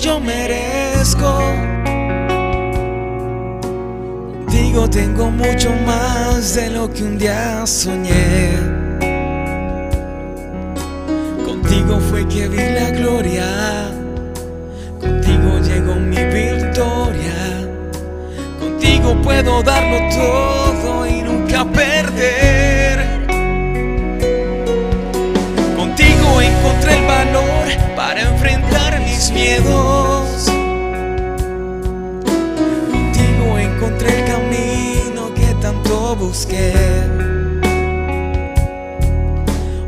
yo merezco. Contigo tengo mucho más de lo que un día soñé. Contigo fue que vi la gloria. Contigo llegó mi victoria. Contigo puedo darlo todo y nunca perder. Contigo encontré el valor para enfrentar mis miedos.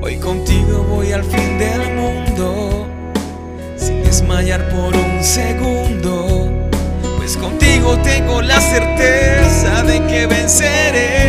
Hoy contigo voy al fin del mundo, sin desmayar por un segundo. Pues contigo tengo la certeza de que venceré.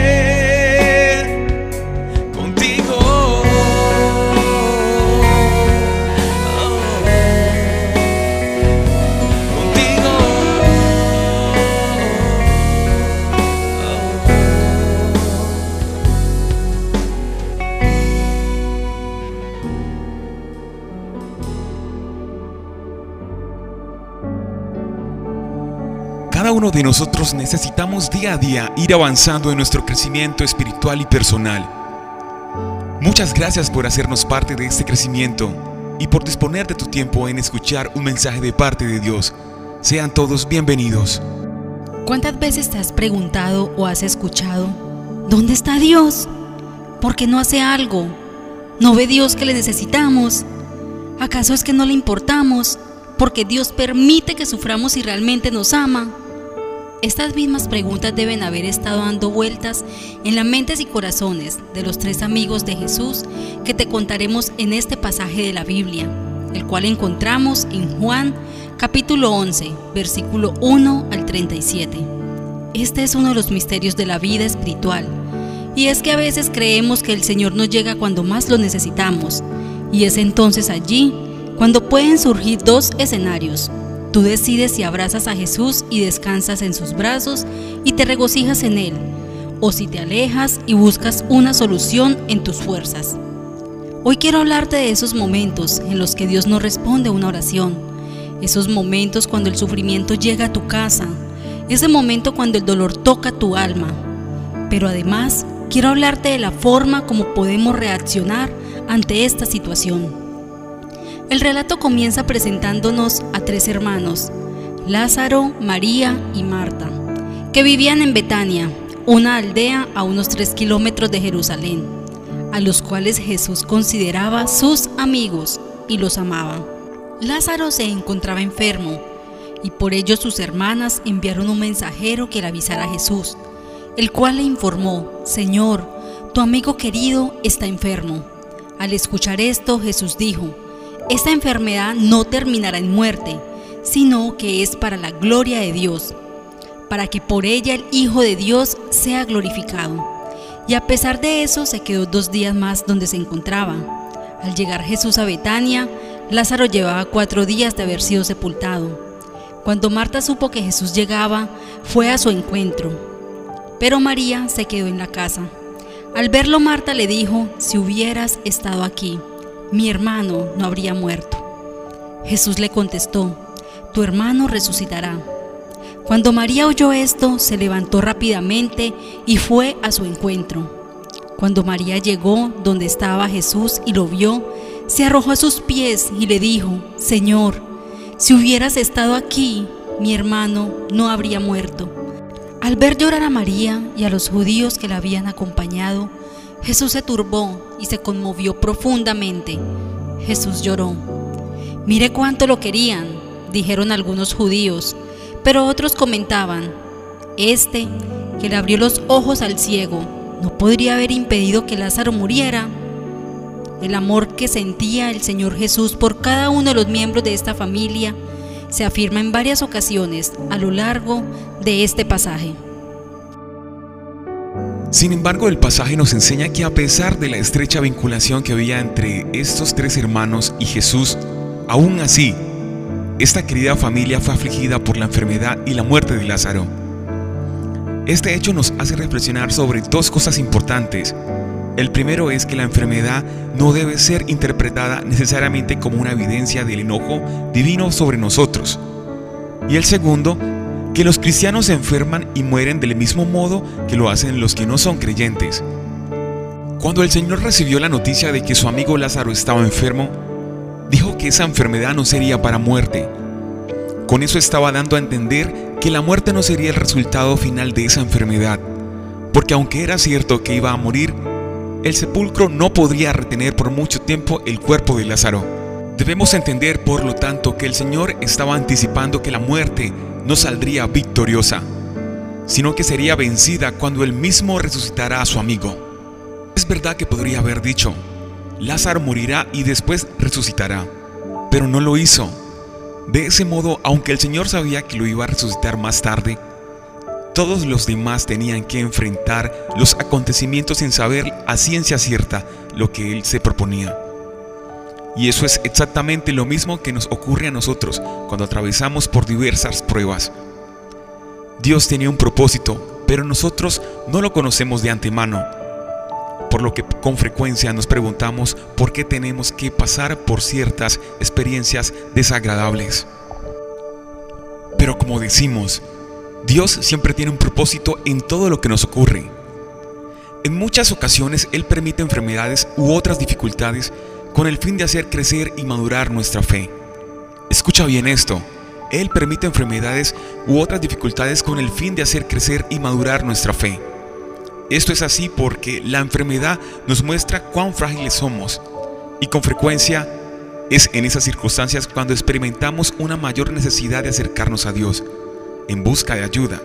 Nosotros necesitamos día a día ir avanzando en nuestro crecimiento espiritual y personal. Muchas gracias por hacernos parte de este crecimiento y por disponer de tu tiempo en escuchar un mensaje de parte de Dios. Sean todos bienvenidos. ¿Cuántas veces te has preguntado o has escuchado, ¿dónde está Dios? ¿Por qué no hace algo? ¿No ve Dios que le necesitamos? ¿Acaso es que no le importamos? Porque Dios permite que suframos y realmente nos ama. Estas mismas preguntas deben haber estado dando vueltas en las mentes y corazones de los tres amigos de Jesús que te contaremos en este pasaje de la Biblia, el cual encontramos en Juan capítulo 11, versículo 1 al 37. Este es uno de los misterios de la vida espiritual, y es que a veces creemos que el Señor nos llega cuando más lo necesitamos, y es entonces allí cuando pueden surgir dos escenarios. Tú decides si abrazas a Jesús y descansas en sus brazos y te regocijas en Él, o si te alejas y buscas una solución en tus fuerzas. Hoy quiero hablarte de esos momentos en los que Dios no responde a una oración, esos momentos cuando el sufrimiento llega a tu casa, ese momento cuando el dolor toca tu alma. Pero además quiero hablarte de la forma como podemos reaccionar ante esta situación. El relato comienza presentándonos tres hermanos, Lázaro, María y Marta, que vivían en Betania, una aldea a unos tres kilómetros de Jerusalén, a los cuales Jesús consideraba sus amigos y los amaba. Lázaro se encontraba enfermo, y por ello sus hermanas enviaron un mensajero que le avisara a Jesús, el cual le informó, Señor, tu amigo querido está enfermo. Al escuchar esto, Jesús dijo, esta enfermedad no terminará en muerte, sino que es para la gloria de Dios, para que por ella el Hijo de Dios sea glorificado. Y a pesar de eso se quedó dos días más donde se encontraba. Al llegar Jesús a Betania, Lázaro llevaba cuatro días de haber sido sepultado. Cuando Marta supo que Jesús llegaba, fue a su encuentro. Pero María se quedó en la casa. Al verlo Marta le dijo, si hubieras estado aquí, mi hermano no habría muerto. Jesús le contestó, tu hermano resucitará. Cuando María oyó esto, se levantó rápidamente y fue a su encuentro. Cuando María llegó donde estaba Jesús y lo vio, se arrojó a sus pies y le dijo, Señor, si hubieras estado aquí, mi hermano no habría muerto. Al ver llorar a María y a los judíos que la habían acompañado, Jesús se turbó y se conmovió profundamente. Jesús lloró. Mire cuánto lo querían, dijeron algunos judíos, pero otros comentaban, este, que le abrió los ojos al ciego, no podría haber impedido que Lázaro muriera. El amor que sentía el Señor Jesús por cada uno de los miembros de esta familia se afirma en varias ocasiones a lo largo de este pasaje. Sin embargo, el pasaje nos enseña que a pesar de la estrecha vinculación que había entre estos tres hermanos y Jesús, aún así, esta querida familia fue afligida por la enfermedad y la muerte de Lázaro. Este hecho nos hace reflexionar sobre dos cosas importantes. El primero es que la enfermedad no debe ser interpretada necesariamente como una evidencia del enojo divino sobre nosotros. Y el segundo, que los cristianos se enferman y mueren del mismo modo que lo hacen los que no son creyentes. Cuando el Señor recibió la noticia de que su amigo Lázaro estaba enfermo, dijo que esa enfermedad no sería para muerte. Con eso estaba dando a entender que la muerte no sería el resultado final de esa enfermedad, porque aunque era cierto que iba a morir, el sepulcro no podría retener por mucho tiempo el cuerpo de Lázaro. Debemos entender, por lo tanto, que el Señor estaba anticipando que la muerte no saldría victoriosa, sino que sería vencida cuando él mismo resucitará a su amigo. Es verdad que podría haber dicho, Lázaro morirá y después resucitará, pero no lo hizo. De ese modo, aunque el Señor sabía que lo iba a resucitar más tarde, todos los demás tenían que enfrentar los acontecimientos sin saber a ciencia cierta lo que Él se proponía. Y eso es exactamente lo mismo que nos ocurre a nosotros cuando atravesamos por diversas pruebas. Dios tenía un propósito, pero nosotros no lo conocemos de antemano, por lo que con frecuencia nos preguntamos por qué tenemos que pasar por ciertas experiencias desagradables. Pero como decimos, Dios siempre tiene un propósito en todo lo que nos ocurre. En muchas ocasiones Él permite enfermedades u otras dificultades con el fin de hacer crecer y madurar nuestra fe. Escucha bien esto. Él permite enfermedades u otras dificultades con el fin de hacer crecer y madurar nuestra fe. Esto es así porque la enfermedad nos muestra cuán frágiles somos y con frecuencia es en esas circunstancias cuando experimentamos una mayor necesidad de acercarnos a Dios en busca de ayuda.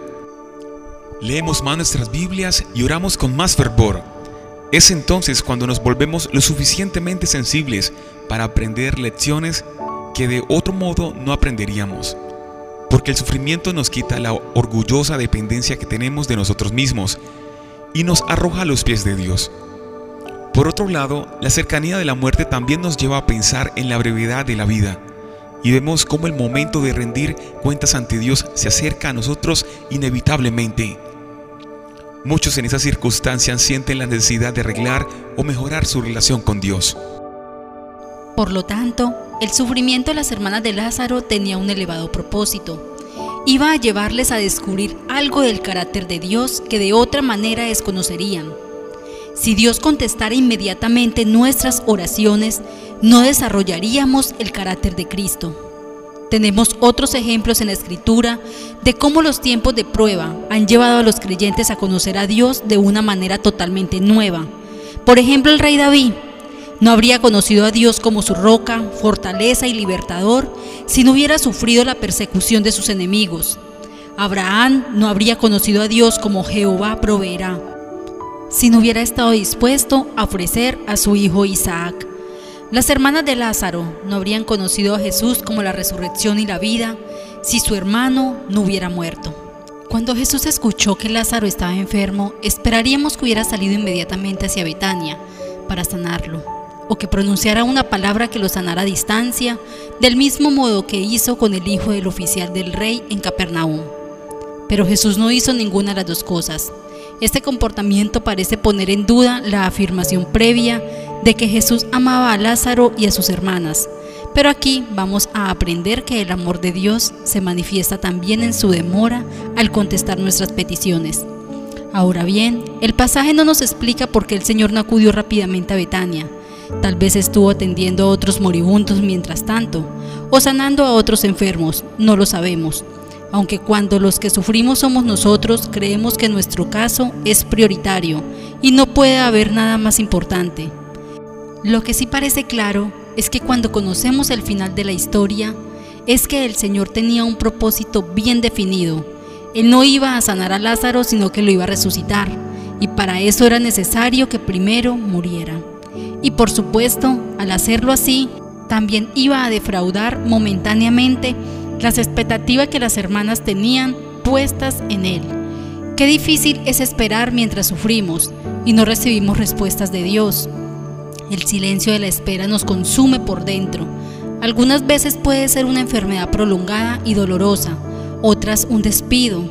Leemos más nuestras Biblias y oramos con más fervor. Es entonces cuando nos volvemos lo suficientemente sensibles para aprender lecciones que de otro modo no aprenderíamos. Porque el sufrimiento nos quita la orgullosa dependencia que tenemos de nosotros mismos y nos arroja a los pies de Dios. Por otro lado, la cercanía de la muerte también nos lleva a pensar en la brevedad de la vida y vemos cómo el momento de rendir cuentas ante Dios se acerca a nosotros inevitablemente. Muchos en esas circunstancias sienten la necesidad de arreglar o mejorar su relación con Dios. Por lo tanto, el sufrimiento de las hermanas de Lázaro tenía un elevado propósito. Iba a llevarles a descubrir algo del carácter de Dios que de otra manera desconocerían. Si Dios contestara inmediatamente nuestras oraciones, no desarrollaríamos el carácter de Cristo. Tenemos otros ejemplos en la Escritura de cómo los tiempos de prueba han llevado a los creyentes a conocer a Dios de una manera totalmente nueva. Por ejemplo, el rey David no habría conocido a Dios como su roca, fortaleza y libertador si no hubiera sufrido la persecución de sus enemigos. Abraham no habría conocido a Dios como Jehová proveerá si no hubiera estado dispuesto a ofrecer a su hijo Isaac. Las hermanas de Lázaro no habrían conocido a Jesús como la resurrección y la vida si su hermano no hubiera muerto. Cuando Jesús escuchó que Lázaro estaba enfermo, esperaríamos que hubiera salido inmediatamente hacia Betania para sanarlo, o que pronunciara una palabra que lo sanara a distancia, del mismo modo que hizo con el hijo del oficial del rey en Capernaum. Pero Jesús no hizo ninguna de las dos cosas. Este comportamiento parece poner en duda la afirmación previa de que Jesús amaba a Lázaro y a sus hermanas. Pero aquí vamos a aprender que el amor de Dios se manifiesta también en su demora al contestar nuestras peticiones. Ahora bien, el pasaje no nos explica por qué el Señor no acudió rápidamente a Betania. Tal vez estuvo atendiendo a otros moribundos mientras tanto, o sanando a otros enfermos, no lo sabemos. Aunque cuando los que sufrimos somos nosotros, creemos que nuestro caso es prioritario y no puede haber nada más importante. Lo que sí parece claro es que cuando conocemos el final de la historia, es que el Señor tenía un propósito bien definido. Él no iba a sanar a Lázaro, sino que lo iba a resucitar, y para eso era necesario que primero muriera. Y por supuesto, al hacerlo así, también iba a defraudar momentáneamente las expectativas que las hermanas tenían puestas en Él. Qué difícil es esperar mientras sufrimos y no recibimos respuestas de Dios. El silencio de la espera nos consume por dentro. Algunas veces puede ser una enfermedad prolongada y dolorosa, otras un despido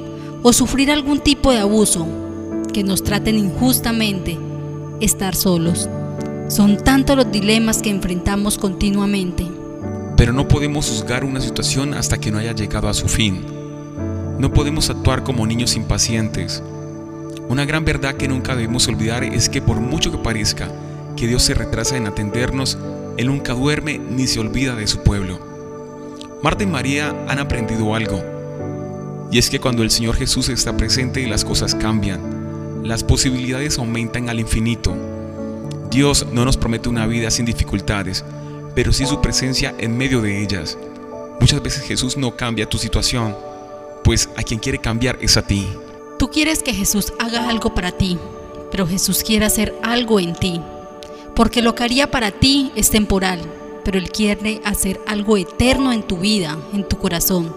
o sufrir algún tipo de abuso, que nos traten injustamente. estar solos. Son tantos los dilemas que enfrentamos continuamente. Pero no podemos juzgar una situación hasta que no haya llegado a su fin. No podemos actuar como niños impacientes. Una gran verdad que nunca debemos olvidar es que por mucho que parezca que Dios se retrasa en atendernos, Él nunca duerme ni se olvida de su pueblo. Marta y María han aprendido algo. Y es que cuando el Señor Jesús está presente las cosas cambian. Las posibilidades aumentan al infinito. Dios no nos promete una vida sin dificultades, pero sí su presencia en medio de ellas. Muchas veces Jesús no cambia tu situación, pues a quien quiere cambiar es a ti. Tú quieres que Jesús haga algo para ti, pero Jesús quiere hacer algo en ti, porque lo que haría para ti es temporal, pero Él quiere hacer algo eterno en tu vida, en tu corazón.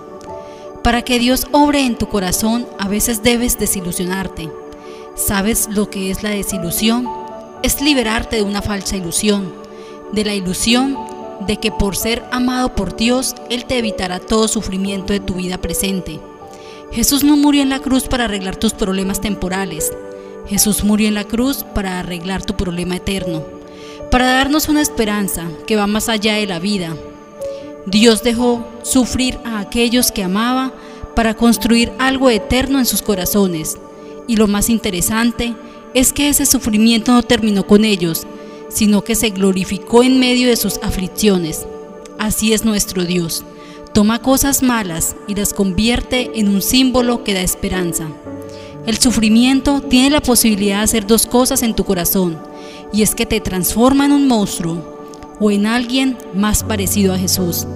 Para que Dios obre en tu corazón, a veces debes desilusionarte. ¿Sabes lo que es la desilusión? Es liberarte de una falsa ilusión, de la ilusión de que por ser amado por Dios, Él te evitará todo sufrimiento de tu vida presente. Jesús no murió en la cruz para arreglar tus problemas temporales. Jesús murió en la cruz para arreglar tu problema eterno para darnos una esperanza que va más allá de la vida. Dios dejó sufrir a aquellos que amaba para construir algo eterno en sus corazones. Y lo más interesante es que ese sufrimiento no terminó con ellos, sino que se glorificó en medio de sus aflicciones. Así es nuestro Dios. Toma cosas malas y las convierte en un símbolo que da esperanza. El sufrimiento tiene la posibilidad de hacer dos cosas en tu corazón y es que te transforma en un monstruo o en alguien más parecido a Jesús.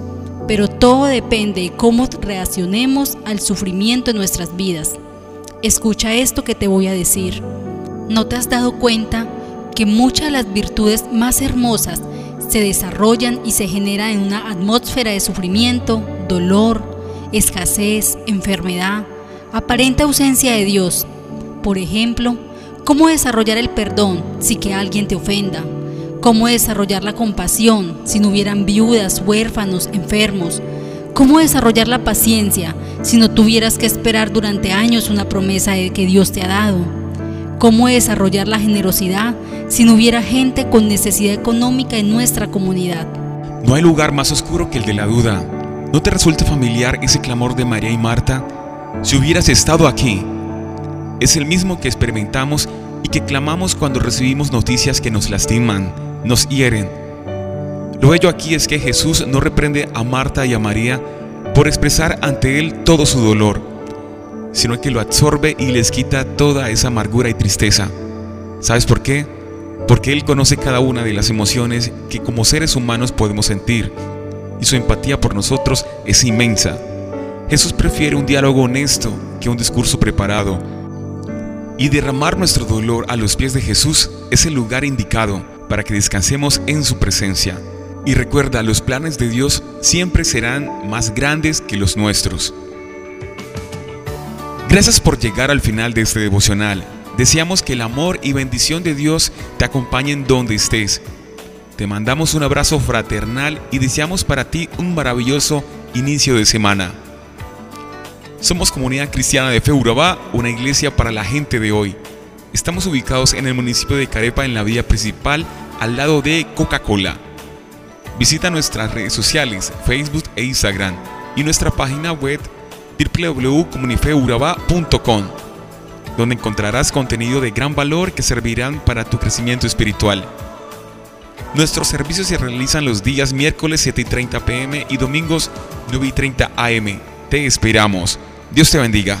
Pero todo depende de cómo reaccionemos al sufrimiento en nuestras vidas. Escucha esto que te voy a decir. ¿No te has dado cuenta que muchas de las virtudes más hermosas se desarrollan y se generan en una atmósfera de sufrimiento, dolor, escasez, enfermedad, aparente ausencia de Dios? Por ejemplo, ¿Cómo desarrollar el perdón si que alguien te ofenda? ¿Cómo desarrollar la compasión si no hubieran viudas, huérfanos, enfermos? ¿Cómo desarrollar la paciencia si no tuvieras que esperar durante años una promesa que Dios te ha dado? ¿Cómo desarrollar la generosidad si no hubiera gente con necesidad económica en nuestra comunidad? No hay lugar más oscuro que el de la duda. ¿No te resulta familiar ese clamor de María y Marta? Si hubieras estado aquí, es el mismo que experimentamos y que clamamos cuando recibimos noticias que nos lastiman, nos hieren. Lo bello aquí es que Jesús no reprende a Marta y a María por expresar ante Él todo su dolor, sino que lo absorbe y les quita toda esa amargura y tristeza. ¿Sabes por qué? Porque Él conoce cada una de las emociones que como seres humanos podemos sentir, y su empatía por nosotros es inmensa. Jesús prefiere un diálogo honesto que un discurso preparado y derramar nuestro dolor a los pies de Jesús es el lugar indicado para que descansemos en su presencia. Y recuerda, los planes de Dios siempre serán más grandes que los nuestros. Gracias por llegar al final de este devocional. Deseamos que el amor y bendición de Dios te acompañen donde estés. Te mandamos un abrazo fraternal y deseamos para ti un maravilloso inicio de semana. Somos Comunidad Cristiana de Fe una iglesia para la gente de hoy. Estamos ubicados en el municipio de Carepa en la vía principal al lado de Coca-Cola. Visita nuestras redes sociales, Facebook e Instagram y nuestra página web www.comunifeuraba.com, donde encontrarás contenido de gran valor que servirán para tu crecimiento espiritual. Nuestros servicios se realizan los días miércoles 7 y 30 pm y domingos 9 y 30 am. Te esperamos. Dios te bendiga.